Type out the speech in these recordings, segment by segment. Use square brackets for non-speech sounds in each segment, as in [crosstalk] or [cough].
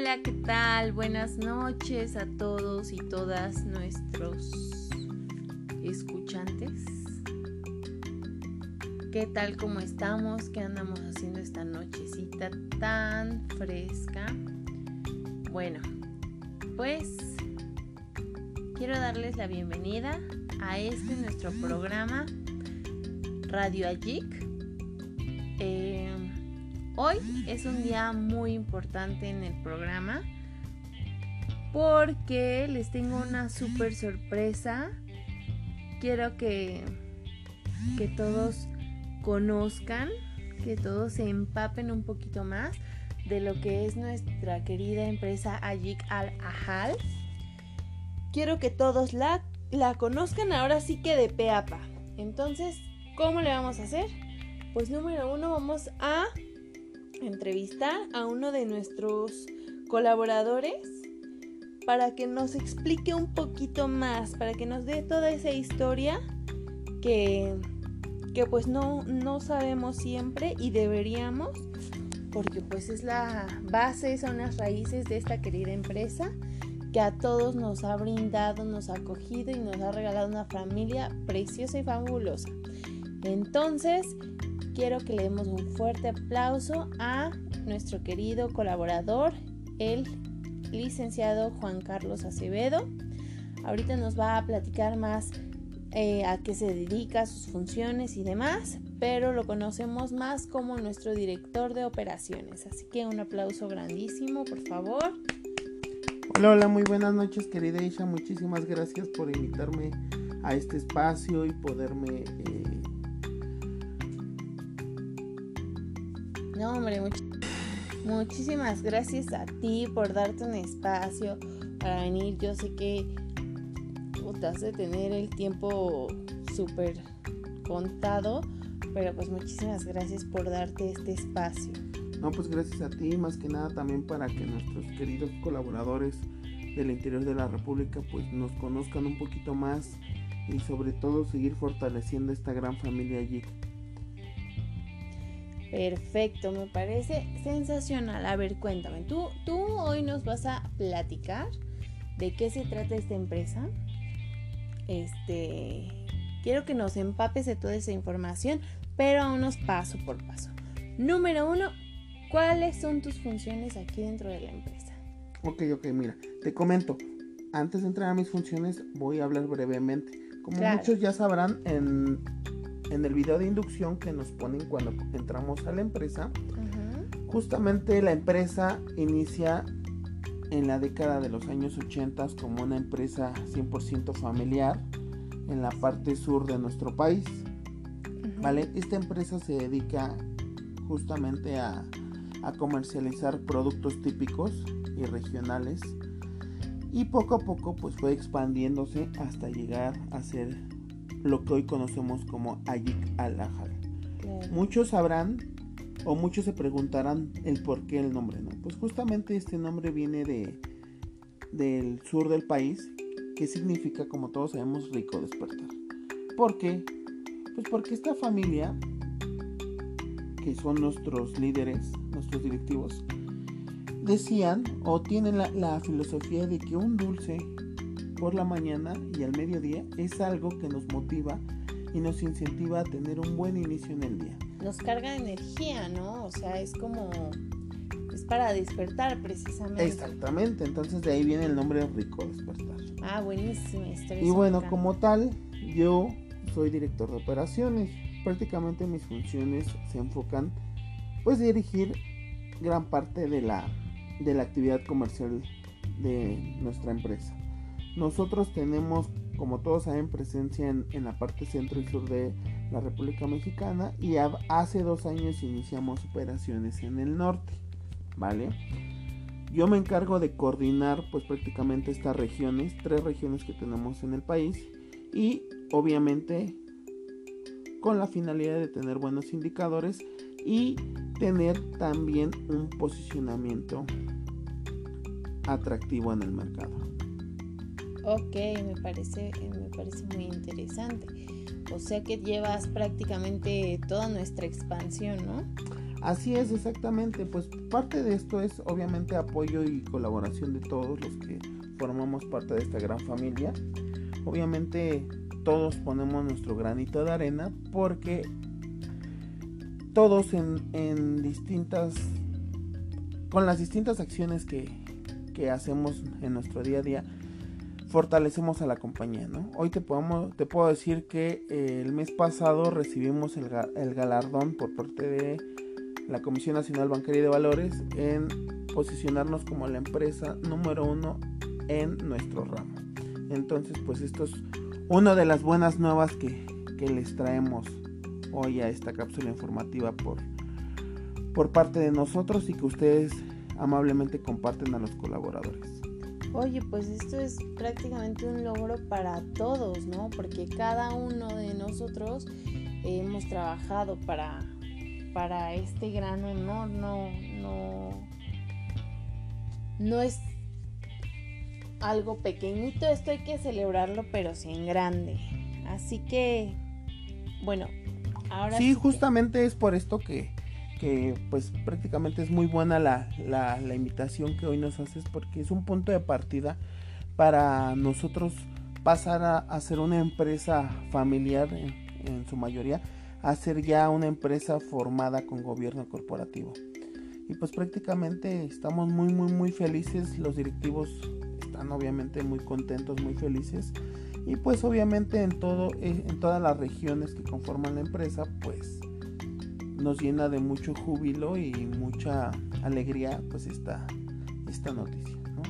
Hola, ¿qué tal? Buenas noches a todos y todas nuestros escuchantes. ¿Qué tal? ¿Cómo estamos? ¿Qué andamos haciendo esta nochecita tan fresca? Bueno, pues quiero darles la bienvenida a este nuestro programa Radio Ajik. Eh, hoy es un día muy importante en el programa porque les tengo una super sorpresa. Quiero que, que todos conozcan, que todos se empapen un poquito más de lo que es nuestra querida empresa Ajik Al Ahal. Quiero que todos la, la conozcan ahora sí que de peapa. Entonces, ¿cómo le vamos a hacer? Pues número uno vamos a entrevistar a uno de nuestros colaboradores para que nos explique un poquito más, para que nos dé toda esa historia que, que pues no, no sabemos siempre y deberíamos, porque pues es la base, son las raíces de esta querida empresa que a todos nos ha brindado, nos ha acogido y nos ha regalado una familia preciosa y fabulosa. Entonces, quiero que le demos un fuerte aplauso a nuestro querido colaborador, el licenciado Juan Carlos Acevedo. Ahorita nos va a platicar más eh, a qué se dedica, sus funciones y demás, pero lo conocemos más como nuestro director de operaciones. Así que un aplauso grandísimo, por favor. Hola, hola, muy buenas noches, querida Isha. Muchísimas gracias por invitarme a este espacio y poderme. Eh... Hombre, much muchísimas gracias a ti por darte un espacio para venir. Yo sé que has de tener el tiempo súper contado, pero pues muchísimas gracias por darte este espacio. No, pues gracias a ti, más que nada también para que nuestros queridos colaboradores del interior de la República pues nos conozcan un poquito más y sobre todo seguir fortaleciendo esta gran familia allí. Perfecto, me parece sensacional. A ver, cuéntame, tú, tú hoy nos vas a platicar de qué se trata esta empresa. Este, quiero que nos empapes de toda esa información, pero vámonos paso por paso. Número uno, ¿cuáles son tus funciones aquí dentro de la empresa? Ok, ok, mira, te comento. Antes de entrar a mis funciones, voy a hablar brevemente. Como claro. muchos ya sabrán, en, en, el video de inducción que nos ponen cuando entramos a la empresa, uh -huh. justamente la empresa inicia en la década de los años 80 como una empresa 100% familiar en la parte sur de nuestro país. Uh -huh. ¿Vale? Esta empresa se dedica justamente a, a comercializar productos típicos y regionales y poco a poco pues fue expandiéndose hasta llegar a ser lo que hoy conocemos como Ayik al-Ahal. Claro. Muchos sabrán o muchos se preguntarán el por qué el nombre, ¿no? Pues justamente este nombre viene de del sur del país, que significa, como todos sabemos, rico despertar. ¿Por qué? Pues porque esta familia, que son nuestros líderes, nuestros directivos, decían o tienen la, la filosofía de que un dulce por la mañana y al mediodía es algo que nos motiva y nos incentiva a tener un buen inicio en el día nos carga energía, ¿no? O sea, es como es para despertar precisamente. Exactamente, entonces de ahí viene el nombre Rico Despertar. Ah, buenísima historia. Y bueno, como tal, yo soy director de operaciones. Prácticamente mis funciones se enfocan pues dirigir gran parte de la de la actividad comercial de nuestra empresa. Nosotros tenemos, como todos saben, presencia en, la parte centro y sur de la República Mexicana y hace dos años iniciamos operaciones en el norte, ¿vale? Yo me encargo de coordinar pues prácticamente estas regiones, tres regiones que tenemos en el país y obviamente con la finalidad de tener buenos indicadores y tener también un posicionamiento atractivo en el mercado. Ok, me parece, me parece muy interesante. O sea que llevas prácticamente toda nuestra expansión, ¿no? Así es, exactamente. Pues parte de esto es obviamente apoyo y colaboración de todos los que formamos parte de esta gran familia. Obviamente todos ponemos nuestro granito de arena porque todos en, distintas, con las distintas acciones que, que hacemos en nuestro día a día, fortalecemos a la compañía, ¿no? Hoy te, podemos, te puedo decir que eh, el mes pasado recibimos el, galardón por parte de la Comisión Nacional Bancaria de Valores en posicionarnos como la empresa número uno en nuestro ramo. Entonces, pues esto es una de las buenas nuevas que, les traemos hoy a esta cápsula informativa por parte de nosotros y que ustedes amablemente comparten a los colaboradores. Oye, pues esto es prácticamente un logro para todos, ¿no? Porque cada uno de nosotros hemos trabajado para, para este gran honor, no, no, no es algo pequeñito, esto hay que celebrarlo, pero sin grande. Así que, bueno, ahora... Sí, justamente es por esto que, que pues prácticamente es muy buena la, la, invitación que hoy nos haces porque es un punto de partida para nosotros pasar a, ser una empresa familiar en, su mayoría a ser ya una empresa formada con gobierno corporativo. Y pues prácticamente estamos muy muy muy felices. Los directivos están obviamente muy contentos muy felices. Y pues obviamente en todo en todas las regiones que conforman la empresa pues nos llena de mucho júbilo y mucha alegría pues esta, esta noticia. ¿no?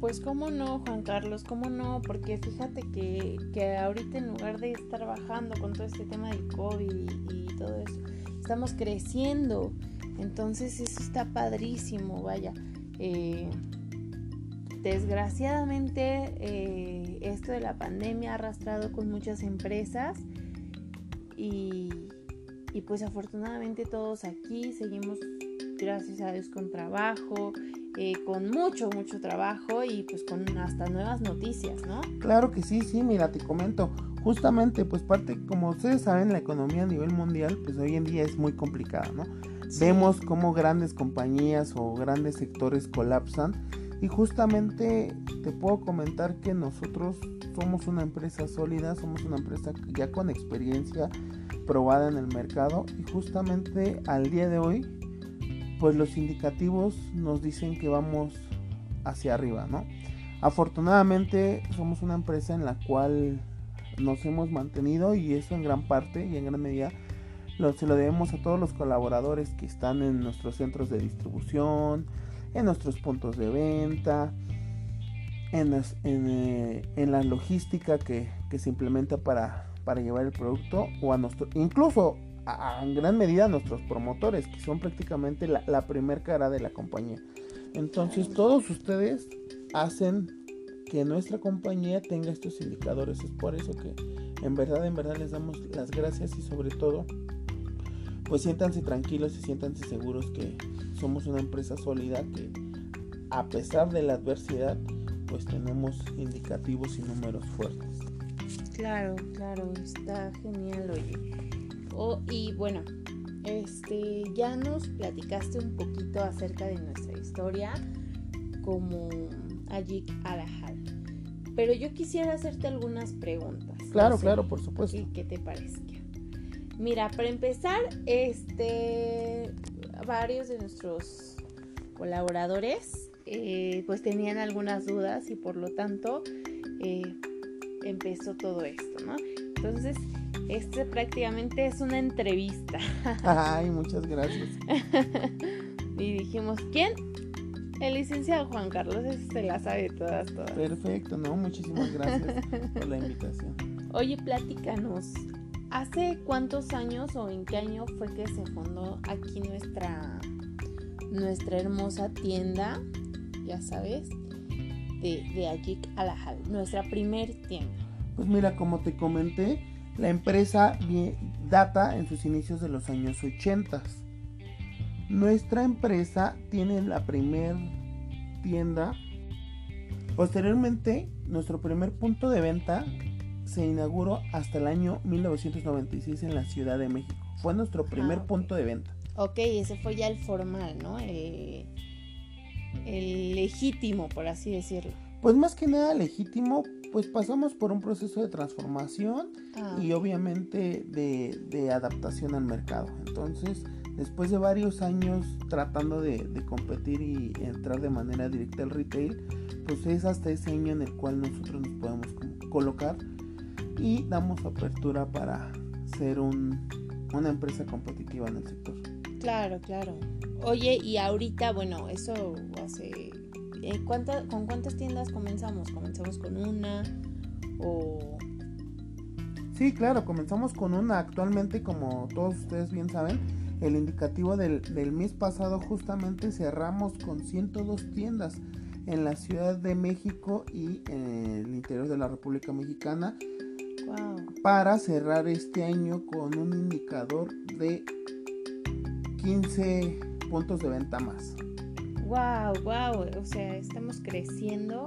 Pues cómo no, Juan Carlos, cómo no, porque fíjate que, que ahorita en lugar de estar bajando con todo este tema del COVID y, todo eso, estamos creciendo. Entonces eso está padrísimo, vaya. Eh, desgraciadamente eh, esto de la pandemia ha arrastrado con muchas empresas y, y pues afortunadamente todos aquí seguimos, gracias a Dios, con trabajo, eh, con mucho, mucho trabajo y pues con hasta nuevas noticias, ¿no? Claro que sí, sí, mira, te comento. Justamente, pues parte, como ustedes saben, la economía a nivel mundial, pues hoy en día es muy complicada, ¿no? Vemos cómo grandes compañías o grandes sectores colapsan y justamente te puedo comentar que nosotros somos una empresa sólida, somos una empresa ya con experiencia, probada en el mercado y justamente al día de hoy pues los indicativos nos dicen que vamos hacia arriba, ¿no? Afortunadamente somos una empresa en la cual nos hemos mantenido y eso en gran parte y en gran medida se lo debemos a todos los colaboradores que están en nuestros centros de distribución, en nuestros puntos de venta, en, eh, en, la logística que, que se implementa para para llevar el producto o a nuestro, incluso a, en gran medida a nuestros promotores, que son prácticamente la, la primer cara de la compañía. Entonces todos ustedes hacen que nuestra compañía tenga estos indicadores. Es por eso que en verdad, en verdad les damos las gracias y sobre todo, pues siéntanse tranquilos y siéntanse seguros que somos una empresa sólida que a pesar de la adversidad, pues tenemos indicativos y números fuertes. Claro, claro, está genial, oye. Oh, y bueno, este, ya nos platicaste un poquito acerca de nuestra historia como Ajik Alahal. Pero yo quisiera hacerte algunas preguntas. Claro, claro, por supuesto. ¿Y qué te parezca? Mira, para empezar, este, varios de nuestros colaboradores eh, pues tenían algunas dudas y por lo tanto eh, empezó todo esto, ¿no? Entonces, este prácticamente es una entrevista. [laughs] Ay, muchas gracias. [laughs] y dijimos, ¿quién? El licenciado Juan Carlos, ese se la sabe todas, todas. Perfecto, ¿no? Muchísimas gracias por la invitación. [laughs] Oye, platícanos. ¿Hace cuántos años o en qué año fue que se fundó aquí nuestra, nuestra hermosa tienda? Ya sabes, de, de Alahal, nuestra primer tienda? Pues mira, como te comenté, la empresa data en sus inicios de los años 80. Nuestra empresa tiene la primer tienda. Posteriormente, nuestro primer punto de venta se inauguró hasta el año 1996 en la Ciudad de México. Fue nuestro primer Ah, punto de venta. Ok, ese fue ya el formal, ¿no? El, el legítimo, por así decirlo. Pues más que nada legítimo, pues pasamos por un proceso de transformación Ah, y obviamente de, de adaptación al mercado. Entonces, después de varios años tratando de, de competir y entrar de manera directa al retail, pues es hasta ese año en el cual nosotros nos podemos colocar y damos apertura para ser un- una empresa competitiva en el sector. claro, claro. Oye, y ahorita, bueno, eso hace... eh, ¿cuánta- ¿Con cuántas tiendas comenzamos? ¿Comenzamos con una? ¿O...? Sí, claro, comenzamos con una. Actualmente, como todos ustedes bien saben, el indicativo del, del mes pasado justamente cerramos con 102 tiendas en la Ciudad de México y en el interior de la República Mexicana Wow. para cerrar este año con un indicador de 15 puntos de venta más. Wow, wow. O sea, estamos creciendo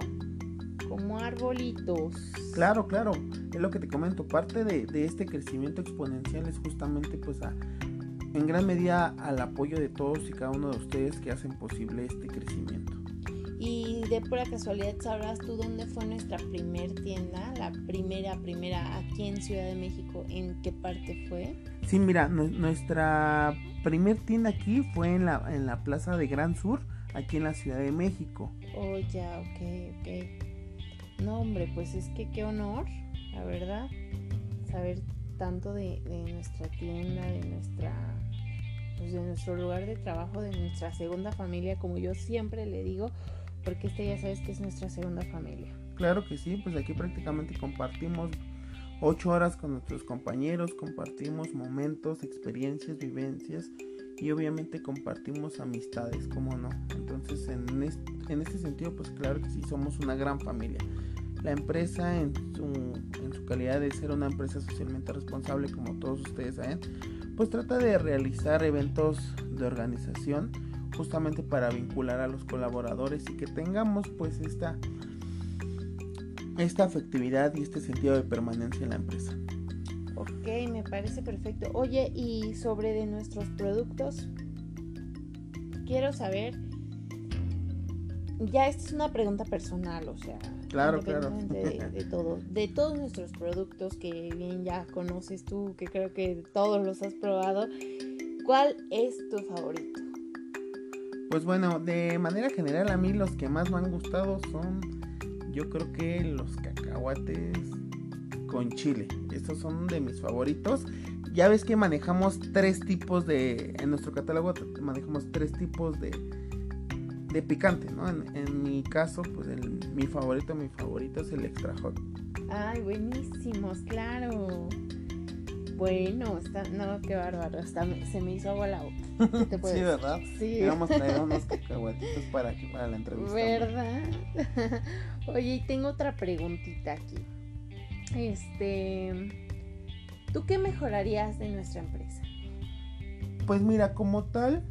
como arbolitos. Claro, claro, es lo que te comento. Parte de, de este crecimiento exponencial es justamente pues a, en gran medida al apoyo de todos y cada uno de ustedes que hacen posible este crecimiento. Y de pura casualidad, ¿sabrás tú dónde fue nuestra primer tienda? La primera, primera, aquí en Ciudad de México, ¿en qué parte fue? Sí, mira, nu- nuestra primer tienda aquí fue en la, en la Plaza de Gran Sur, aquí en la Ciudad de México. Oh, ya, ok, ok. No, hombre, pues es que qué honor, la verdad, saber tanto de, de nuestra tienda, de nuestra, pues de nuestro lugar de trabajo, de nuestra segunda familia, como yo siempre le digo, porque este ya sabes que es nuestra segunda familia. Claro que sí, pues aquí prácticamente compartimos ocho horas con nuestros compañeros, compartimos momentos, experiencias, vivencias y obviamente compartimos amistades, como no. Entonces en este, en este sentido, pues claro que sí, somos una gran familia. La empresa en su, en su calidad de ser una empresa socialmente responsable, como todos ustedes saben, pues trata de realizar eventos de organización justamente para vincular a los colaboradores y que tengamos pues esta esta afectividad y este sentido de permanencia en la empresa. Ok, me parece perfecto. Oye, y sobre de nuestros productos, quiero saber, ya esta es una pregunta personal, o sea, Claro, claro. de todo, de todos nuestros productos que bien ya conoces tú, que creo que todos los has probado, ¿cuál es tu favorito? Pues bueno, de manera general a mí los que más me han gustado son yo creo que los cacahuates con chile. Estos son de mis favoritos. Ya ves que manejamos tres tipos de en nuestro catálogo manejamos tres tipos de de picante, ¿no? En, mi caso, pues mi favorito, mi favorito es el extra hot. Ay, buenísimos, claro. Bueno, está, no, qué bárbaro, está, se me hizo agua la boca. ¿Qué te puedo Sí? ¿verdad? Sí. Vamos a traer unos [laughs] cacahuatitos para, aquí, para la entrevista. ¿Verdad? [laughs] Oye, y tengo otra preguntita aquí. Este, ¿tú qué mejorarías de nuestra empresa? Pues mira, como tal,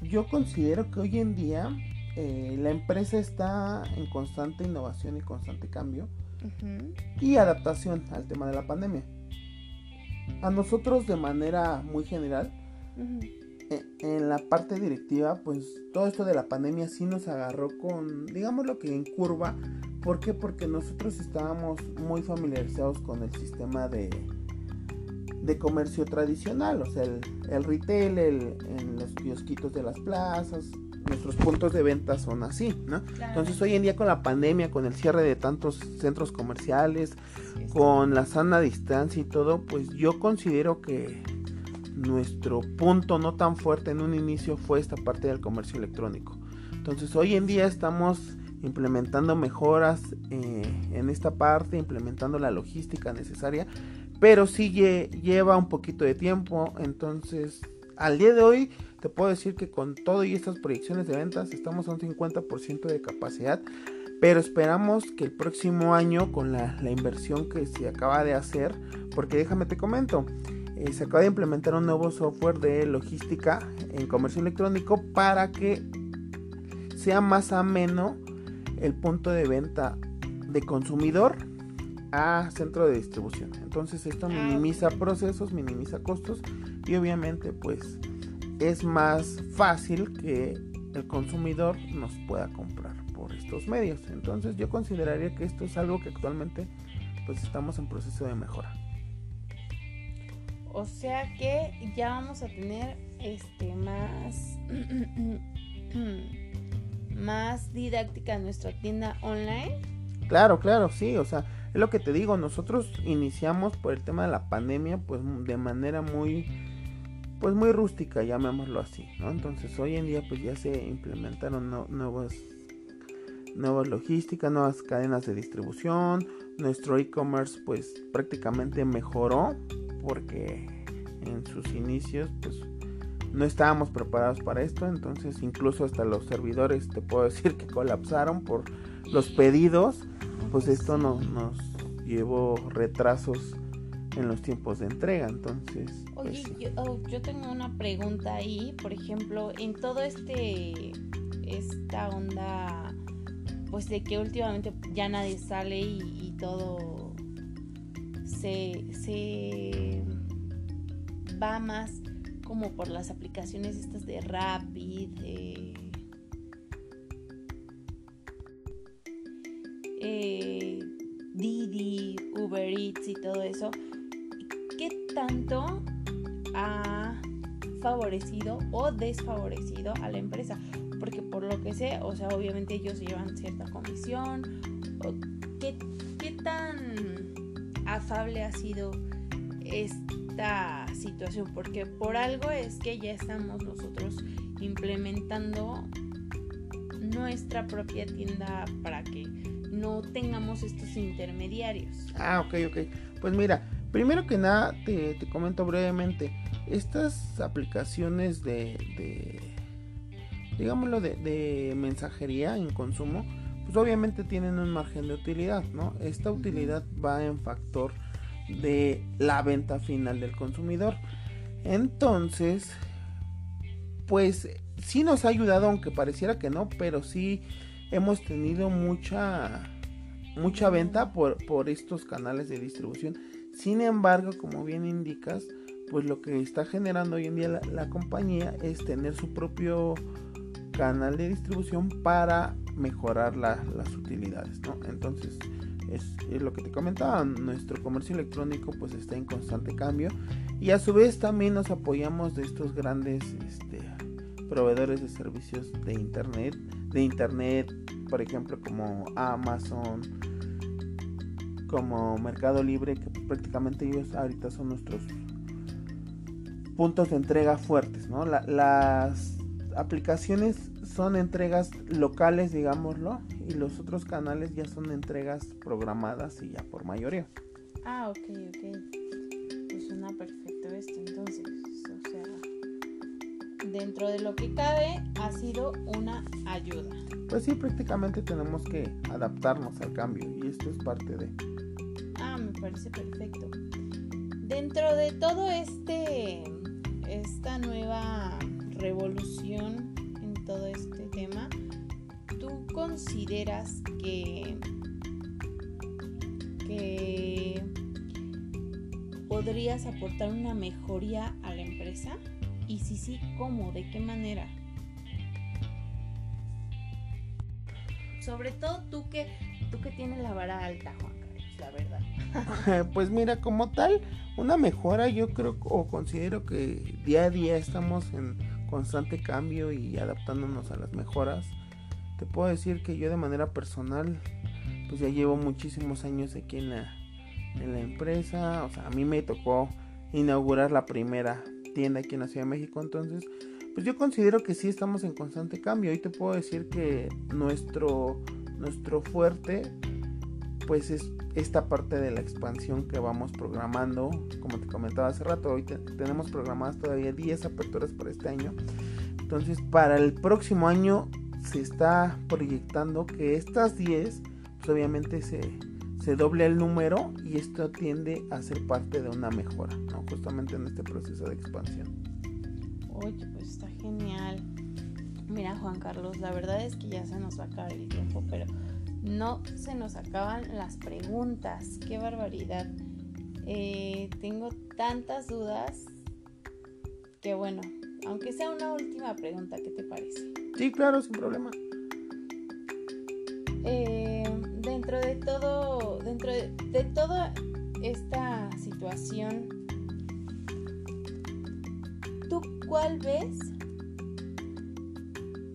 yo considero que hoy en día eh, la empresa está en constante innovación y constante cambio Ujú, y adaptación al tema de la pandemia. A nosotros de manera muy general, eh, en la parte directiva, pues todo esto de la pandemia sí nos agarró con, digamos lo que en curva. ¿Por qué? Porque nosotros estábamos muy familiarizados con el sistema de, de comercio tradicional, o sea, el, el retail, el, en los kiosquitos de las plazas, nuestros puntos de venta son así, ¿no? Entonces hoy en día con la pandemia, con el cierre de tantos centros comerciales, Sí, sí. con la sana distancia y todo, pues yo considero que nuestro punto no tan fuerte en un inicio fue esta parte del comercio electrónico. Entonces hoy en día estamos implementando mejoras eh, en esta parte, implementando la logística necesaria, pero sí lle- lleva un poquito de tiempo. Entonces al día de hoy te puedo decir que con todo y estas proyecciones de ventas estamos a un 50% de capacidad. Pero esperamos que el próximo año con la, la inversión que se acaba de hacer, porque déjame te comento, eh, se acaba de implementar un nuevo software de logística en comercio electrónico para que sea más ameno el punto de venta de consumidor a centro de distribución. Entonces esto ah, minimiza procesos, minimiza costos y obviamente pues es más fácil que el consumidor nos pueda comprar por estos medios. Entonces yo consideraría que esto es algo que actualmente pues estamos en proceso de mejora. O sea que ya vamos a tener este más [clears throat] más didáctica nuestra tienda online. Claro, claro, sí, o sea, es lo que te digo, nosotros iniciamos por el tema de la pandemia pues de manera muy pues muy rústica, llamémoslo así, ¿no? Entonces hoy en día pues ya se implementaron nuevas nuevas logísticas, nuevas cadenas de distribución, nuestro e-commerce pues prácticamente mejoró porque en sus inicios pues no estábamos preparados para esto, entonces incluso hasta los servidores te puedo [laughs] decir que colapsaron por los pedidos, pues esto nos llevó retrasos en los tiempos de entrega, entonces... Pues Oye, yo, oh, yo, tengo una pregunta ahí, por ejemplo, en todo este, esta onda, pues de que últimamente ya nadie sale y, todo se, se va más como por las aplicaciones estas de Rapid, eh, Didi, Uber Eats y todo eso, ¿qué tanto ha favorecido o desfavorecido a la empresa? Porque por lo que sé, o sea, obviamente ellos llevan cierta comisión. ¿Qué, qué tan afable ha sido este situación, porque por algo es que ya estamos nosotros implementando nuestra propia tienda para que no tengamos estos intermediarios. Ah, ok, ok. Pues mira, primero que nada te, comento brevemente, estas aplicaciones de, de digámoslo, de, de, mensajería en consumo, pues obviamente tienen un margen de utilidad, ¿no? Esta utilidad va en factor de la venta final del consumidor. Entonces, pues sí nos ha ayudado, aunque pareciera que no, pero sí hemos tenido mucha mucha venta por, por estos canales de distribución. Sin embargo, como bien indicas, pues lo que está generando hoy en día la, compañía es tener su propio canal de distribución para mejorar las utilidades, ¿no? Entonces, es, lo que te comentaba, nuestro comercio electrónico pues está en constante cambio y a su vez también nos apoyamos de estos grandes este, proveedores de servicios de internet, de internet, por ejemplo como Amazon, como Mercado Libre, que prácticamente ellos ahorita son nuestros puntos de entrega fuertes, ¿no? las aplicaciones son entregas locales, digámoslo, y los otros canales ya son entregas programadas y ya por mayoría. Ah, ok, ok. Pues suena perfecto esto, entonces, o sea, dentro de lo que cabe ha sido una ayuda. Pues sí, prácticamente tenemos que adaptarnos al cambio y esto es parte de... Me parece perfecto. Dentro de todo este, esta nueva revolución todo este tema, ¿tú consideras que, que podrías aportar una mejoría a la empresa? Y si sí, ¿cómo? ¿De qué manera? Sobre todo tú que, tú que tienes la vara alta, Juan Carlos, la verdad. [laughs] pues mira, como tal, una mejora yo creo o considero que día a día estamos en constante cambio y adaptándonos a las mejoras. Te puedo decir que yo de manera personal, pues ya llevo muchísimos años aquí en la, en la empresa. O sea, a mí me tocó inaugurar la primera tienda aquí en la Ciudad de México. Entonces, pues yo considero que sí estamos en constante cambio. Hoy te puedo decir que nuestro, nuestro fuerte, pues es esta parte de la expansión que vamos programando, como te comentaba hace rato, hoy tenemos programadas todavía 10 aperturas por este año. Entonces, para el próximo año se está proyectando que estas 10, pues obviamente se, se doble el número y esto tiende a ser parte de una mejora, ¿no? justamente en este proceso de expansión. Oye, pues está genial. Mira, Juan Carlos, la verdad es que ya se nos va a acabar el tiempo, pero no se nos acaban las preguntas. Qué barbaridad. Eh, tengo tantas dudas que bueno, aunque sea una última pregunta, ¿qué te parece? Sí, claro, sin problema. Eh, dentro de todo, dentro de, de toda esta situación, ¿tú cuál ves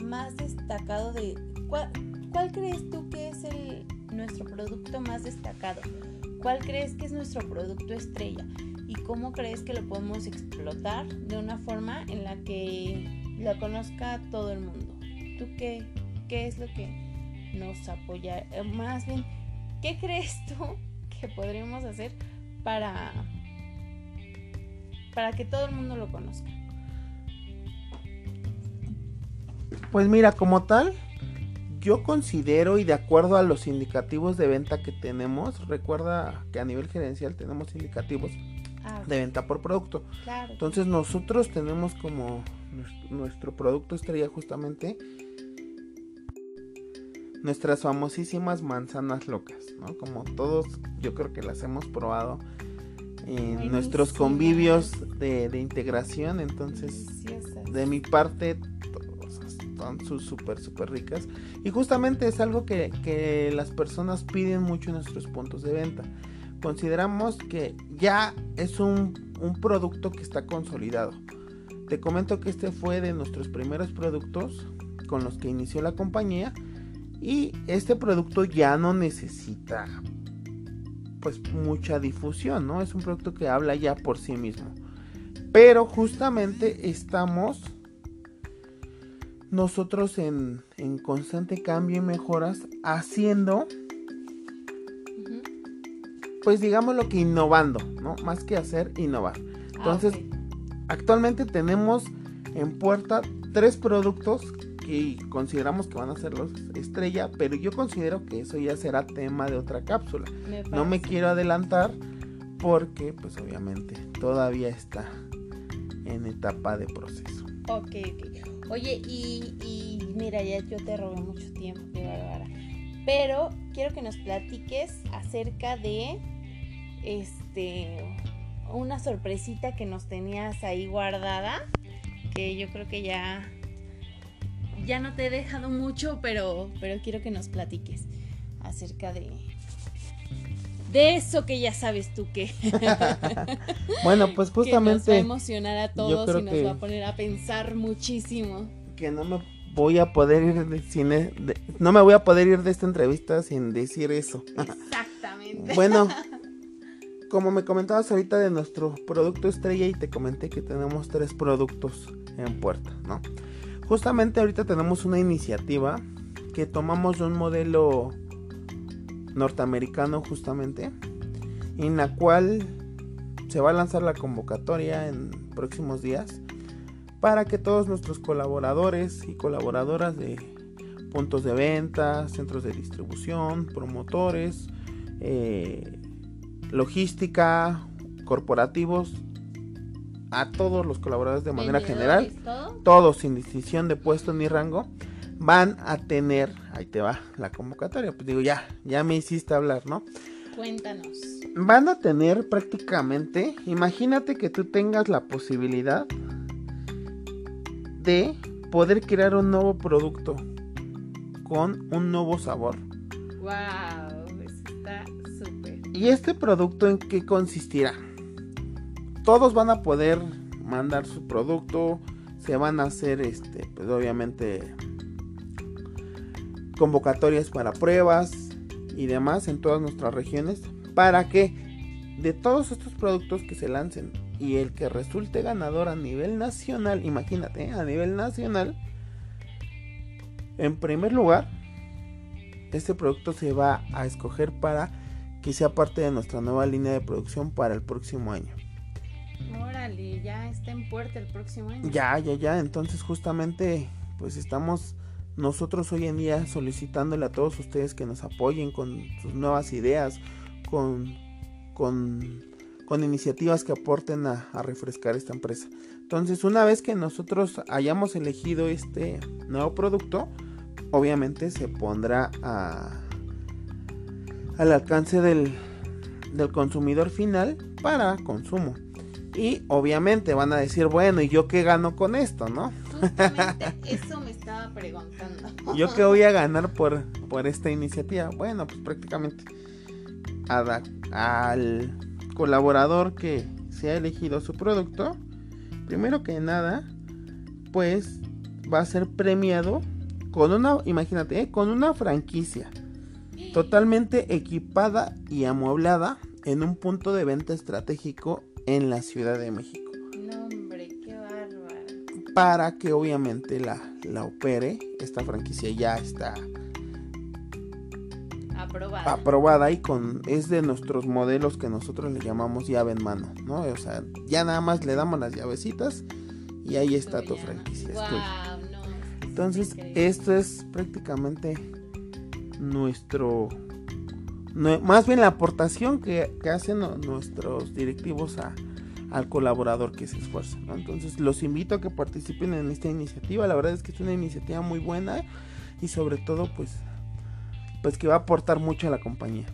más destacado de cuál, cuál crees tú que es el nuestro producto más destacado? ¿Cuál crees que es nuestro producto estrella? ¿Y cómo crees que lo podemos explotar de una forma en la que lo conozca todo el mundo? ¿Tú qué, qué es lo que nos apoya? Eh, más bien, ¿qué crees tú que podríamos hacer para, para que todo el mundo lo conozca? Pues mira, como tal, yo considero y de acuerdo a los indicativos de venta que tenemos, recuerda que a nivel gerencial tenemos indicativos ah, de venta por producto. Entonces nosotros tenemos como nuestro producto estrella justamente nuestras famosísimas manzanas locas, ¿no? Como todos yo creo que las hemos probado en nuestros convivios de, de integración, entonces de mi parte son súper, súper ricas. Y justamente es algo que, que las personas piden mucho en nuestros puntos de venta. Consideramos que ya es un, un producto que está consolidado. Te comento que este fue de nuestros primeros productos con los que inició la compañía y este producto ya no necesita pues mucha difusión, ¿no? Es un producto que habla ya por sí mismo. Pero justamente estamos nosotros en, constante cambio y mejoras haciendo pues digamos lo que innovando, ¿no? Más que hacer, innovar. Ah, Entonces, actualmente tenemos en puerta tres productos que consideramos que van a ser los estrella, pero yo considero que eso ya será tema de otra cápsula. no me quiero adelantar porque pues obviamente todavía está en etapa de proceso. Ok, ok. Oye, y, mira, ya yo te robé mucho tiempo, qué bárbara. Pero quiero que nos platiques acerca de este una sorpresita que nos tenías ahí guardada, que yo creo que ya ya no te he dejado mucho, pero pero quiero que nos platiques acerca de de eso que ya sabes tú [laughs] [laughs] que. bueno, pues justamente. nos va a emocionar a todos y nos va a poner a pensar muchísimo. Que no me voy a poder ir de cine. no me voy a poder ir de esta entrevista sin decir eso. [laughs] Exactamente. bueno, como me comentabas ahorita de nuestro producto estrella y te comenté que tenemos tres productos en puerta, ¿no? Justamente ahorita tenemos una iniciativa que tomamos un modelo norteamericano justamente, en la cual se va a lanzar la convocatoria en próximos días para que todos nuestros colaboradores y colaboradoras de puntos de venta, centros de distribución, promotores, eh, logística, corporativos, a todos los colaboradores de manera general, todos sin distinción de puesto ni rango, van a tener, ahí te va la convocatoria, pues digo, ya, ya me hiciste hablar, ¿no? Cuéntanos. Van a tener prácticamente, imagínate que tú tengas la posibilidad de poder crear un nuevo producto con un nuevo sabor. Wow, está súper. ¿Y este producto en qué consistirá? Todos van a poder mandar su producto, se van a hacer este, pues obviamente convocatorias para pruebas y demás en todas nuestras regiones para que de todos estos productos que se lancen y el que resulte ganador a nivel nacional, imagínate, a nivel nacional, en primer lugar, este producto se va a escoger para que sea parte de nuestra nueva línea de producción para el próximo año. Órale, ya está en puerta el próximo año. Ya, ya, ya, entonces justamente pues estamos nosotros hoy en día solicitándole a todos ustedes que nos apoyen con sus nuevas ideas, con, con, con iniciativas que aporten a, refrescar esta empresa. Entonces, una vez que nosotros hayamos elegido este nuevo producto, obviamente se pondrá a, al alcance del, del consumidor final para consumo. Y obviamente van a decir, bueno, ¿y yo qué gano con esto, no? Justamente eso me estaba preguntando. ¿Yo qué voy a ganar por, por esta iniciativa? Bueno, pues prácticamente al colaborador que se ha elegido su producto, primero que nada, pues va a ser premiado con una, imagínate, ¿eh? con una franquicia totalmente equipada y amueblada en un punto de venta estratégico en la Ciudad de México. Para que obviamente la, la opere, esta franquicia ya está aprobada. aprobada y con es de nuestros modelos que nosotros le llamamos llave en mano, ¿no? O sea, ya nada más le damos las llavecitas y ahí está tu franquicia. Entonces, esto es prácticamente nuestro más bien la aportación que, hacen nuestros directivos al colaborador que se esfuerza. Entonces los invito a que participen en esta iniciativa. La verdad es que es una iniciativa muy buena y sobre todo pues, pues que va a aportar mucho a la compañía.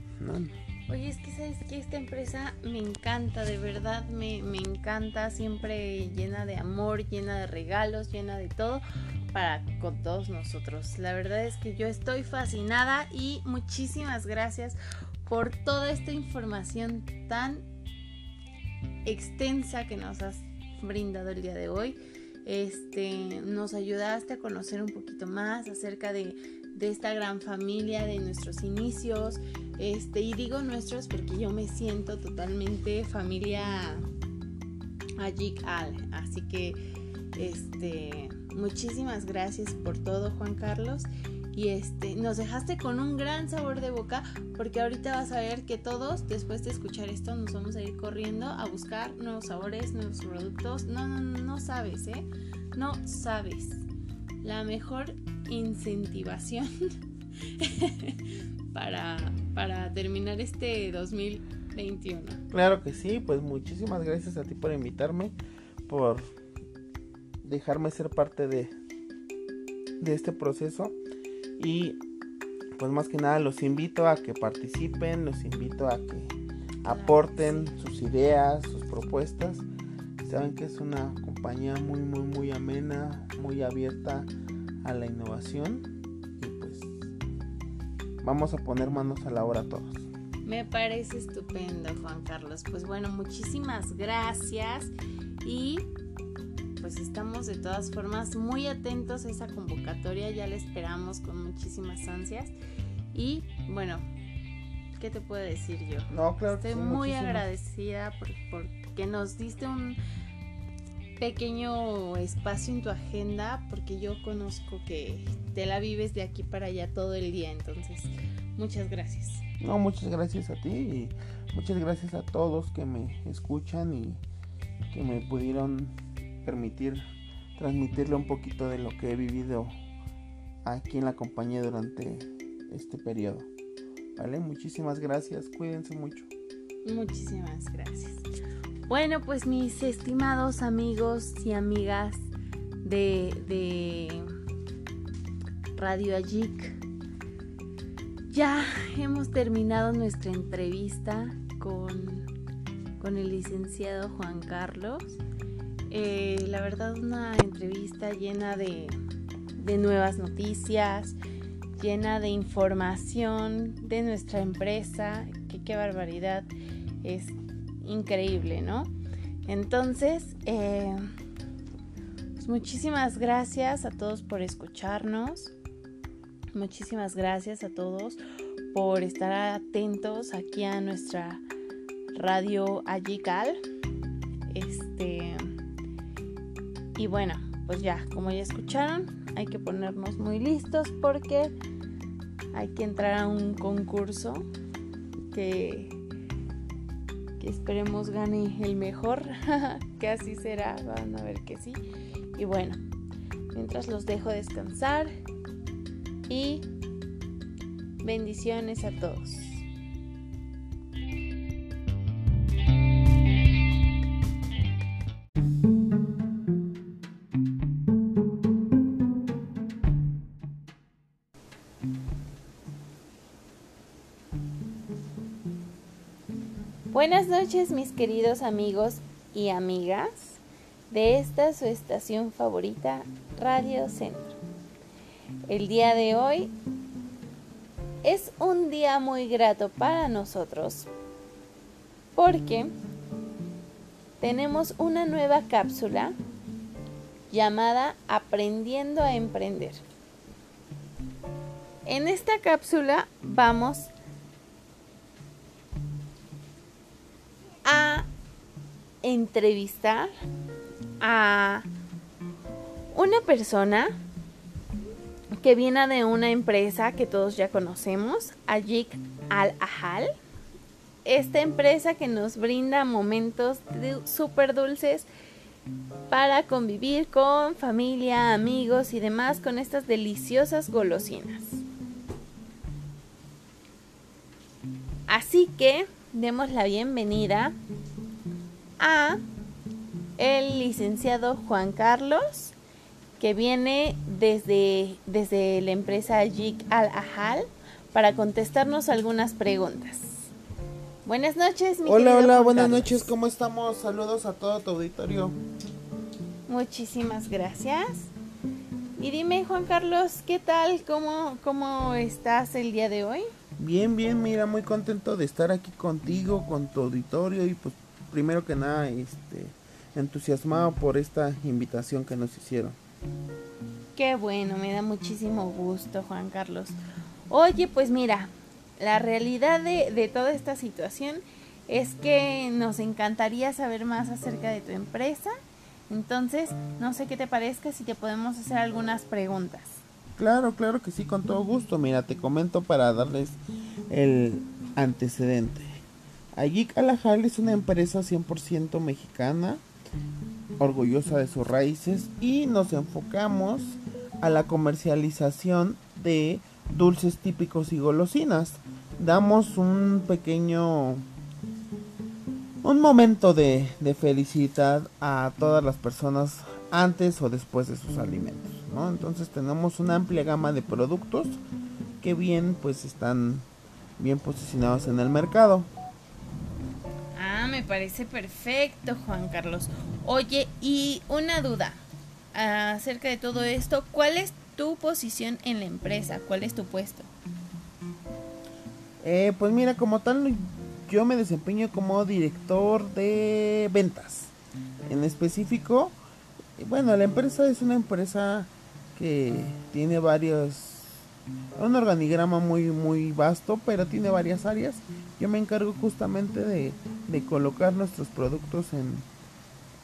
Oye, es que sabes que esta empresa me encanta, de verdad me, me encanta, siempre llena de amor, llena de regalos, llena de todo para con todos nosotros. La verdad es que yo estoy fascinada y muchísimas gracias por toda esta información tan extensa que nos has brindado el día de hoy. Este, nos ayudaste a conocer un poquito más acerca de, de esta gran familia, de nuestros inicios. Este, y digo nuestros porque yo me siento totalmente familia Ajik Al. Así que, este, Muchísimas gracias por todo, Juan Carlos. Y este, nos dejaste con un gran sabor de boca porque ahorita vas a ver que todos, después de escuchar esto, nos vamos a ir corriendo a buscar nuevos sabores, nuevos productos. No, no, no sabes, ¿eh? No sabes. La mejor incentivación [laughs] para, para terminar este 2021. Claro que sí, pues muchísimas gracias a ti por invitarme, por dejarme ser parte de, de este proceso y pues más que nada los invito a que participen, los invito a que aporten sus ideas, sus propuestas. Saben que es una compañía muy muy muy amena, muy abierta a la innovación y pues vamos a poner manos a la obra todos. Me parece estupendo, Juan Carlos. Pues bueno, muchísimas gracias y pues estamos de todas formas muy atentos a esa convocatoria, ya la esperamos con muchísimas ansias. Y bueno, ¿qué te puedo decir yo? No, claro. Estoy muy agradecida por, que nos diste un pequeño espacio en tu agenda, porque yo conozco que te la vives de aquí para allá todo el día, entonces muchas gracias. No, muchas gracias a ti y muchas gracias a todos que me escuchan y que me pudieron permitir transmitirle un poquito de lo que he vivido aquí en la compañía durante este periodo. ¿Vale? Muchísimas gracias, cuídense mucho. Muchísimas gracias. Bueno, pues mis estimados amigos y amigas de, de Radio Ajik, ya hemos terminado nuestra entrevista con, con el licenciado Juan Carlos. Eh, la verdad una entrevista llena de, nuevas noticias, llena de información de nuestra empresa, que qué barbaridad, es increíble, ¿no? Entonces, eh, pues muchísimas gracias a todos por escucharnos, muchísimas gracias a todos por estar atentos aquí a nuestra radio Ayical. Este y bueno, pues ya, como ya escucharon, hay que ponernos muy listos porque hay que entrar a un concurso que, esperemos gane el mejor, [laughs] que así será, van a ver que sí. Y bueno, mientras los dejo descansar y bendiciones a todos. Buenas noches mis queridos amigos y amigas de esta su estación favorita, Radio Centro. El día de hoy es un día muy grato para nosotros porque tenemos una nueva cápsula llamada Aprendiendo a Emprender. En esta cápsula vamos a entrevistar a una persona que viene de una empresa que todos ya conocemos, Ajik Al-Ahal. Esta empresa que nos brinda momentos súper dulces para convivir con familia, amigos y demás con estas deliciosas golosinas. Así que demos la bienvenida a el licenciado Juan Carlos, que viene desde, desde la empresa JIC Al Ahal para contestarnos algunas preguntas. Buenas noches, mi Hola, hola, buenas noches, ¿cómo estamos? Saludos a todo tu auditorio. Muchísimas gracias. Y dime, Juan Carlos, ¿qué tal? ¿Cómo, ¿Cómo estás el día de hoy? Bien, bien, mira, muy contento de estar aquí contigo, con tu auditorio y pues primero que nada, este, entusiasmado por esta invitación que nos hicieron. Qué bueno, me da muchísimo gusto, Juan Carlos. Oye, pues mira, la realidad de, de toda esta situación es que nos encantaría saber más acerca de tu empresa. Entonces, no sé qué te parezca si te podemos hacer algunas preguntas. Claro, claro que sí, con todo gusto. Mira, te comento para darles el antecedente. Ayik Alajal es una empresa 100% mexicana orgullosa de sus raíces y nos enfocamos a la comercialización de dulces típicos y golosinas. Damos un pequeño un momento de, felicidad a todas las personas antes o después de sus alimentos. Entonces tenemos una amplia gama de productos que bien pues están bien posicionados en el mercado. Parece perfecto, Juan Carlos. Oye, y una duda acerca de todo esto, ¿cuál es tu posición en la empresa? ¿Cuál es tu puesto? Eh, pues mira, como tal, yo me desempeño como director de ventas. En específico, bueno, la empresa es una empresa que tiene varios un organigrama muy muy vasto, pero tiene varias áreas. Yo me encargo justamente de, colocar nuestros productos en,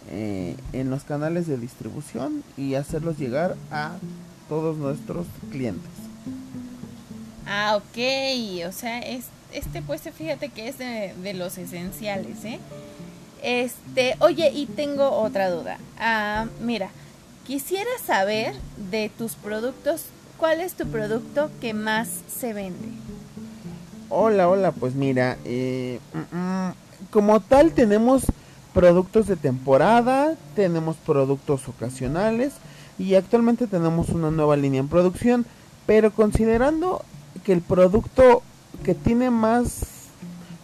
eh, en los canales de distribución y hacerlos llegar a todos nuestros clientes. Ah, ok, o sea, es, este puesto fíjate que es de, de los esenciales, ¿eh? Este, oye, y tengo otra duda. Ah, mira, quisiera saber de tus productos ¿cuál es tu producto que más se vende? Hola, hola, pues mira, eh, mm, mm, como tal tenemos productos de temporada, tenemos productos ocasionales y actualmente tenemos una nueva línea en producción, pero considerando que el producto que tiene más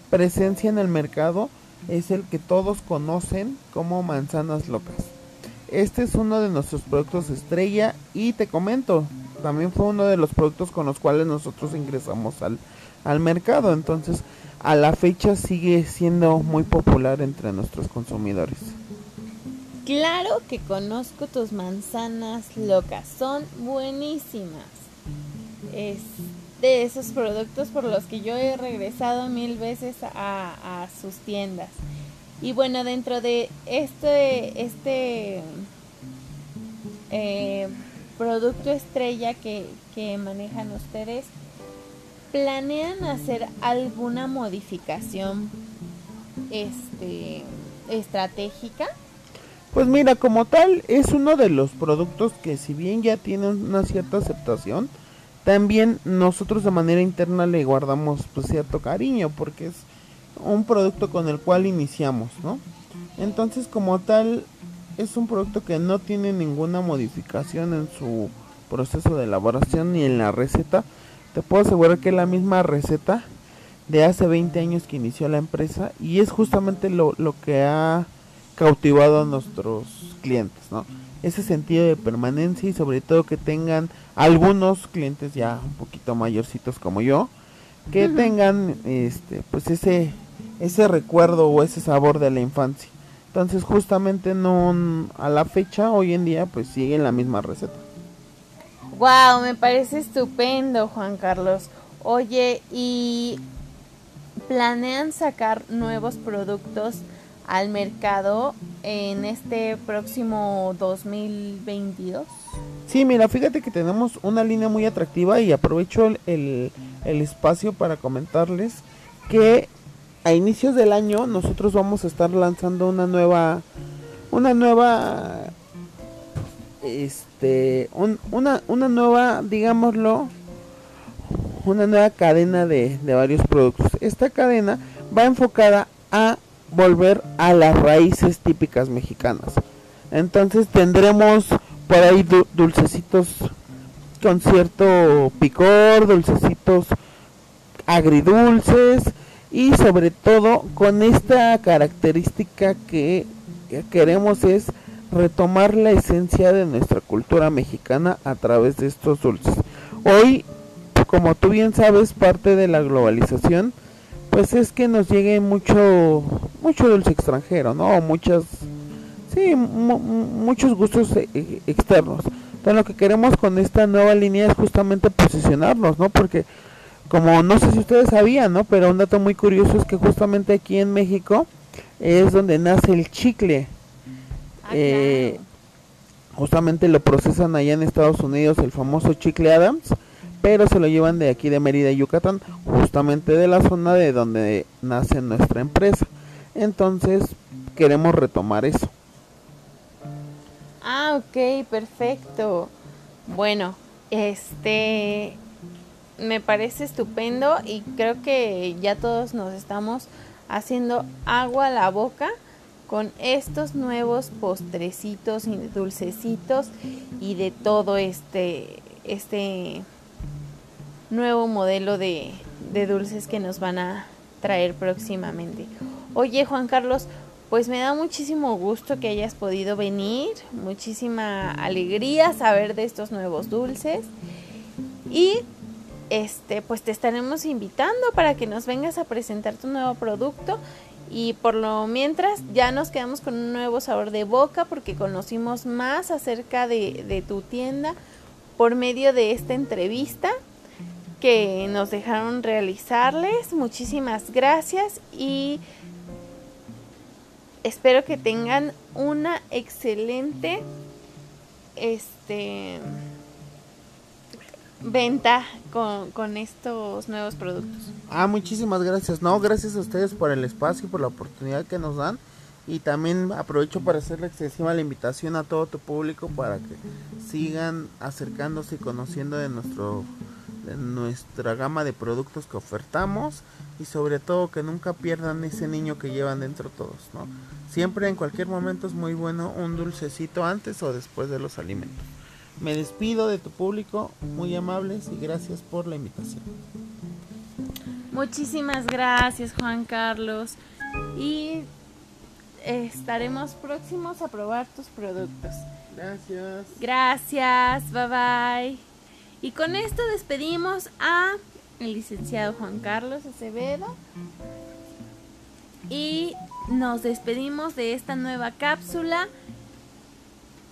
presencia en el mercado es el que todos conocen como manzanas locas. Este es uno de nuestros productos estrella y te comento, también fue uno de los productos con los cuales nosotros ingresamos al, al mercado. Entonces, a la fecha sigue siendo muy popular entre nuestros consumidores. Claro que conozco tus manzanas locas, son buenísimas. Es de esos productos por los que yo he regresado mil veces a, sus tiendas. Y bueno, dentro de este, este eh, producto estrella que, manejan ustedes, ¿planean hacer alguna modificación este, estratégica? Pues mira, como tal, es uno de los productos que si bien ya tienen una cierta aceptación, también nosotros de manera interna le guardamos pues cierto cariño porque es un producto con el cual iniciamos, ¿no? Entonces como tal es un producto que no tiene ninguna modificación en su proceso de elaboración ni en la receta. Te puedo asegurar que la misma receta de hace 20 años que inició la empresa y es justamente lo, lo que ha cautivado a nuestros clientes, ¿no? Ese sentido de permanencia y sobre todo que tengan algunos clientes ya un poquito mayorcitos como yo, que tengan este pues ese ese recuerdo o ese sabor de la infancia. Entonces justamente no a la fecha hoy en día pues siguen la misma receta. Wow, me parece estupendo, Juan Carlos. Oye, ¿y planean sacar nuevos productos al mercado en este próximo 2022? Sí, mira, fíjate que tenemos una línea muy atractiva y aprovecho el, el espacio para comentarles que a inicios del año nosotros vamos a estar lanzando una nueva una nueva este una, una nueva digámoslo una nueva cadena de, de varios productos. Esta cadena va enfocada a volver a las raíces típicas mexicanas. Entonces tendremos por ahí dulcecitos con cierto picor dulcecitos agridulces y sobre todo con esta característica que queremos es retomar la esencia de nuestra cultura mexicana a través de estos dulces. Hoy, como tú bien sabes, parte de la globalización, pues es que nos llegue mucho, mucho dulce extranjero, ¿no? Muchas, sí, muchos gustos e, e, externos. Entonces lo que queremos con esta nueva línea es justamente posicionarnos, ¿no? Porque como no sé si ustedes sabían, ¿no? Pero un dato muy curioso es que justamente aquí en México es donde nace el chicle. Ah, eh, justamente lo procesan allá en Estados Unidos, el famoso chicle Adams, pero se lo llevan de aquí de Mérida, Yucatán, justamente de la zona de donde nace nuestra empresa. Entonces, queremos retomar eso. Ah, ok, perfecto. Bueno, este, me parece estupendo y creo que ya todos nos estamos haciendo agua a la boca con estos nuevos postrecitos y dulcecitos y de todo este este nuevo modelo de, de dulces que nos van a traer próximamente. Oye Juan Carlos, pues me da muchísimo gusto que hayas podido venir, muchísima alegría saber de estos nuevos dulces y este, pues te estaremos invitando para que nos vengas a presentar tu nuevo producto y por lo mientras ya nos quedamos con un nuevo sabor de boca porque conocimos más acerca de, de tu tienda por medio de esta entrevista que nos dejaron realizarles. Muchísimas gracias y espero que tengan una excelente este venta con, con, estos nuevos productos. Ah, muchísimas gracias. No, gracias a ustedes por el espacio, por la oportunidad que nos dan. Y también aprovecho para hacerle excesiva la invitación a todo tu público para que sigan acercándose y conociendo de nuestro nuestra gama de productos que ofertamos y sobre todo que nunca pierdan ese niño que llevan dentro todos, ¿no? Siempre en cualquier momento es muy bueno un dulcecito antes o después de los alimentos. Me despido de tu público, muy amables y gracias por la invitación. Muchísimas gracias Juan Carlos y estaremos próximos a probar tus productos. Gracias. Gracias, bye bye. Y con esto despedimos a el licenciado Juan Carlos Acevedo y nos despedimos de esta nueva cápsula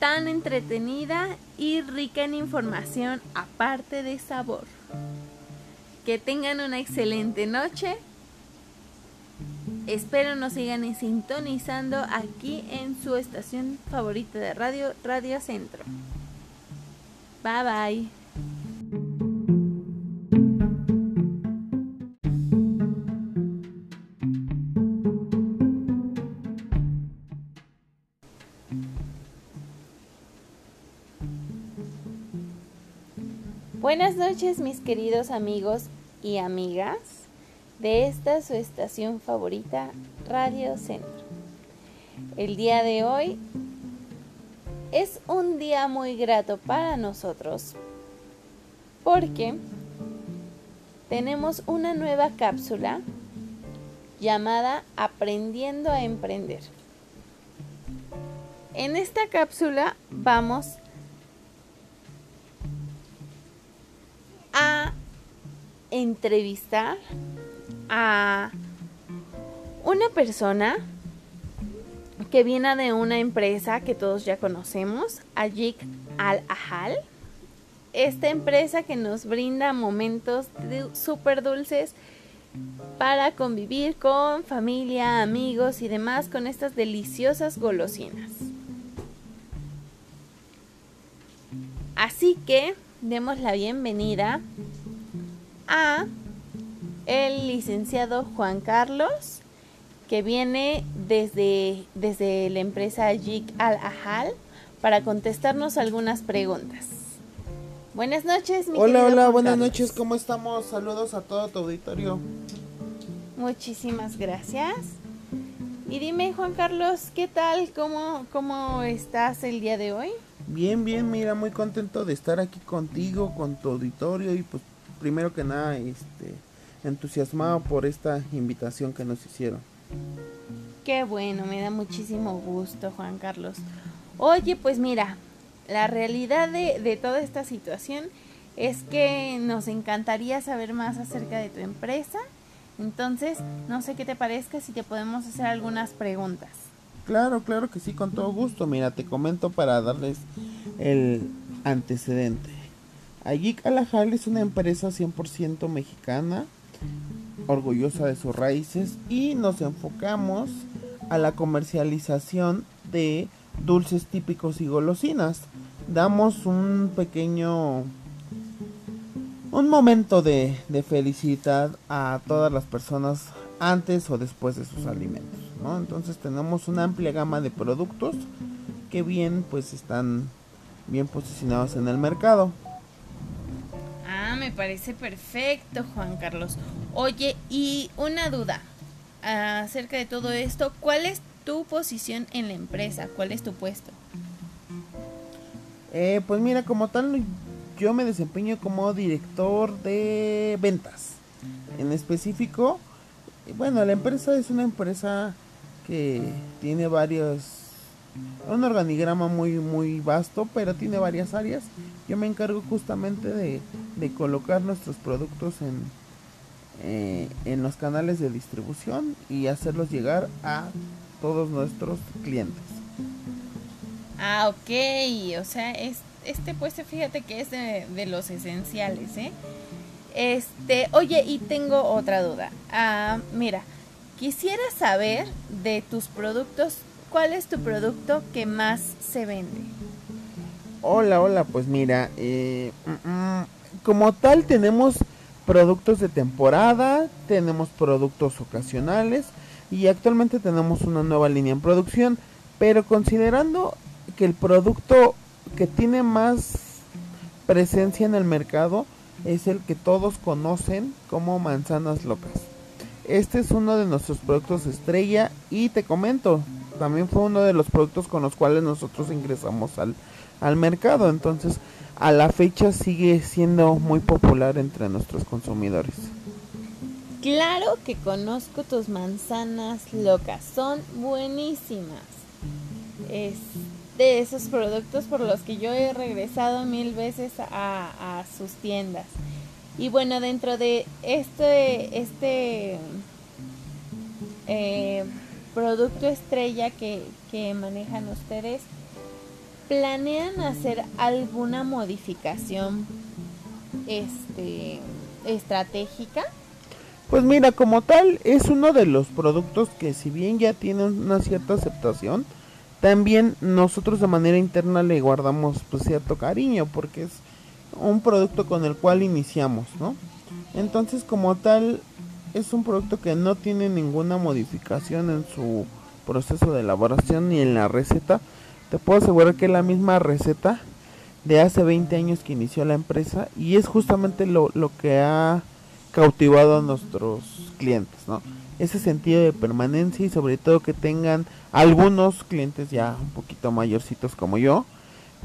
tan entretenida y rica en información aparte de sabor. Que tengan una excelente noche. Espero nos sigan sintonizando aquí en su estación favorita de radio, Radio Centro. Bye bye. Buenas noches mis queridos amigos y amigas de esta su estación favorita Radio Centro. El día de hoy es un día muy grato para nosotros porque tenemos una nueva cápsula llamada Aprendiendo a Emprender. En esta cápsula vamos entrevistar a una persona que viene de una empresa que todos ya conocemos, Ajik Al-Ahal. Esta empresa que nos brinda momentos súper dulces para convivir con familia, amigos y demás con estas deliciosas golosinas. Así que demos la bienvenida a el licenciado Juan Carlos que viene desde, desde la empresa Jik Al Ahal para contestarnos algunas preguntas. Buenas noches, mi Hola, hola, buenas noches, ¿cómo estamos? Saludos a todo tu auditorio. Muchísimas gracias. Y dime, Juan Carlos, ¿qué tal? ¿Cómo, ¿Cómo estás el día de hoy? Bien, bien, mira, muy contento de estar aquí contigo, con tu auditorio y pues primero que nada, este, entusiasmado por esta invitación que nos hicieron. Qué bueno, me da muchísimo gusto, Juan Carlos. Oye, pues mira, la realidad de, de, toda esta situación es que nos encantaría saber más acerca de tu empresa. Entonces, no sé qué te parezca si te podemos hacer algunas preguntas. Claro, claro que sí, con todo gusto. Mira, te comento para darles el antecedente. Ayik Alajal es una empresa 100% mexicana orgullosa de sus raíces y nos enfocamos a la comercialización de dulces típicos y golosinas. Damos un pequeño un momento de, felicidad a todas las personas antes o después de sus alimentos. Entonces tenemos una amplia gama de productos que bien pues están bien posicionados en el mercado me parece perfecto, Juan Carlos. Oye, y una duda acerca de todo esto, ¿cuál es tu posición en la empresa? ¿Cuál es tu puesto? Eh, pues mira, como tal, yo me desempeño como director de ventas. En específico, bueno, la empresa es una empresa que tiene varios un organigrama muy muy vasto, pero tiene varias áreas. Yo me encargo justamente de, colocar nuestros productos en, eh, en los canales de distribución y hacerlos llegar a todos nuestros clientes. Ah, ok, o sea, es, este pues fíjate que es de, de los esenciales, ¿eh? Este, oye, y tengo otra duda. Ah, mira, quisiera saber de tus productos ¿cuál es tu producto que más se vende? Hola, hola, pues mira, eh, mm, mm, como tal tenemos productos de temporada, tenemos productos ocasionales y actualmente tenemos una nueva línea en producción, pero considerando que el producto que tiene más presencia en el mercado es el que todos conocen como manzanas locas. Este es uno de nuestros productos estrella y te comento, también fue uno de los productos con los cuales nosotros ingresamos al, al mercado. Entonces, a la fecha sigue siendo muy popular entre nuestros consumidores. Claro que conozco tus manzanas locas, son buenísimas. Es de esos productos por los que yo he regresado mil veces a, sus tiendas. Y bueno, dentro de este, este eh, producto estrella que, manejan ustedes, ¿planean hacer alguna modificación este, estratégica? Pues mira, como tal, es uno de los productos que si bien ya tienen una cierta aceptación, también nosotros de manera interna le guardamos pues cierto cariño porque es un producto con el cual iniciamos, ¿no? Entonces como tal es un producto que no tiene ninguna modificación en su proceso de elaboración ni en la receta. Te puedo asegurar que es la misma receta de hace 20 años que inició la empresa y es justamente lo, lo que ha cautivado a nuestros clientes, ¿no? Ese sentido de permanencia y sobre todo que tengan algunos clientes ya un poquito mayorcitos como yo,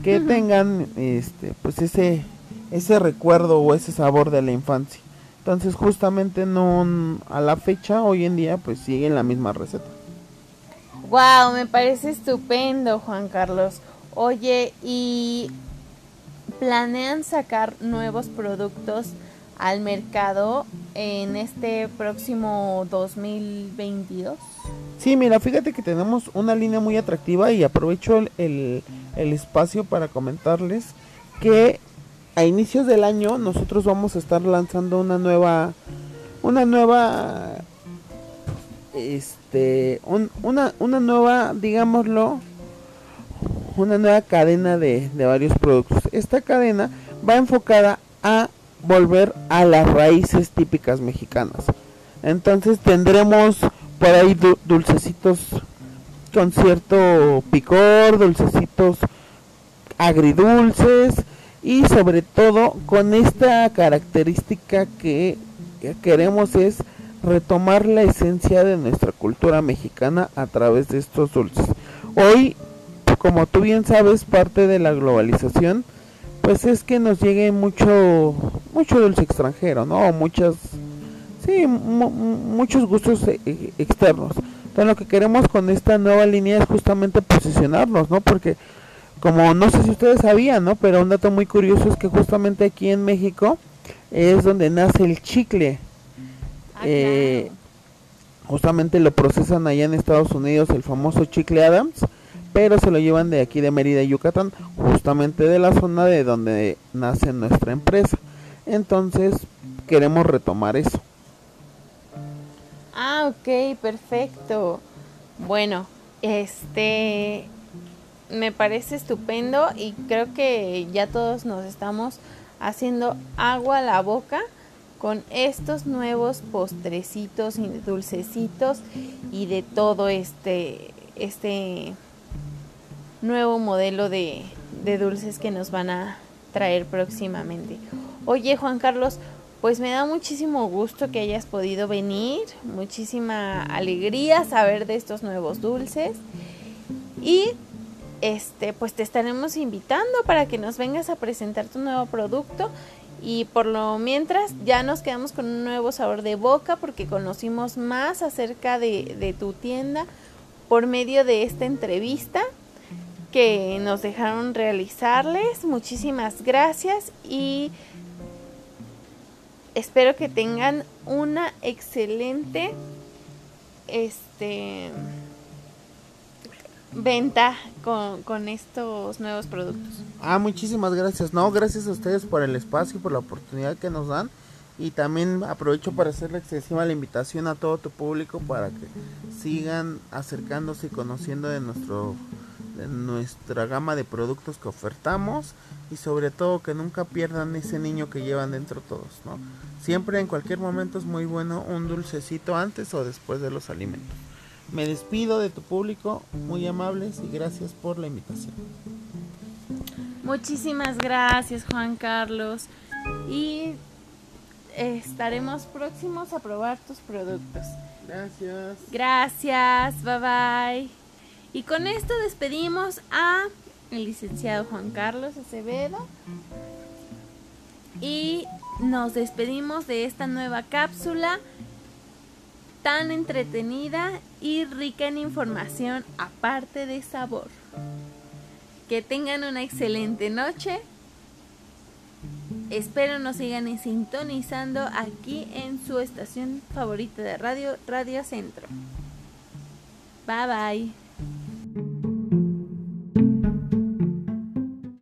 que tengan este pues ese ese recuerdo o ese sabor de la infancia Entonces justamente no a la fecha, hoy en día, pues siguen la misma receta. Wow, me parece estupendo, Juan Carlos. Oye, ¿y planean sacar nuevos productos al mercado en este próximo 2022? Sí, mira, fíjate que tenemos una línea muy atractiva y aprovecho el, el, espacio para comentarles que a inicios del año nosotros vamos a estar lanzando una nueva una nueva este una, una nueva digámoslo una nueva cadena de, de varios productos esta cadena va enfocada a volver a las raíces típicas mexicanas. Entonces tendremos por ahí dulcecitos con cierto picor, dulcecitos agridulces y sobre todo con esta característica que queremos es retomar la esencia de nuestra cultura mexicana a través de estos dulces. Hoy, como tú bien sabes, parte de la globalización pues es que nos llegue mucho mucho dulce extranjero, ¿no? Muchas sí, muchos gustos e, e, externos. Entonces lo que queremos con esta nueva línea es justamente posicionarnos, ¿no? Porque como no sé si ustedes sabían, ¿no? Pero un dato muy curioso es que justamente aquí en México es donde nace el chicle. Ah, eh, justamente lo procesan allá en Estados Unidos el famoso chicle Adams pero se lo llevan de aquí de Mérida, Yucatán, justamente de la zona de donde nace nuestra empresa. Entonces, queremos retomar eso. Ah, ok, perfecto. Bueno, este me parece estupendo y creo que ya todos nos estamos haciendo agua a la boca con estos nuevos postrecitos y dulcecitos y de todo este este nuevo modelo de, dulces que nos van a traer próximamente. Oye Juan Carlos, pues me da muchísimo gusto que hayas podido venir, muchísima alegría saber de estos nuevos dulces y este pues te estaremos invitando para que nos vengas a presentar tu nuevo producto y por lo mientras ya nos quedamos con un nuevo sabor de boca porque conocimos más acerca de, de tu tienda por medio de esta entrevista que nos dejaron realizarles. Muchísimas gracias y espero que tengan una excelente este venta con, con, estos nuevos productos. Ah, muchísimas gracias. No, gracias a ustedes por el espacio, por la oportunidad que nos dan. Y también aprovecho para hacerle extensiva la invitación a todo tu público para que sigan acercándose y conociendo de nuestro nuestra gama de productos que ofertamos y sobre todo que nunca pierdan ese niño que llevan dentro todos, ¿no? Siempre en cualquier momento es muy bueno un dulcecito antes o después de los alimentos. Me despido de tu público, muy amables y gracias por la invitación. Muchísimas gracias Juan Carlos y estaremos próximos a probar tus productos. Gracias. Gracias, bye bye. Y con esto despedimos a el licenciado Juan Carlos Acevedo. Y nos despedimos de esta nueva cápsula tan entretenida y rica en información aparte de sabor. Que tengan una excelente noche. Espero nos sigan sintonizando aquí en su estación favorita de radio, Radio Centro. Bye bye.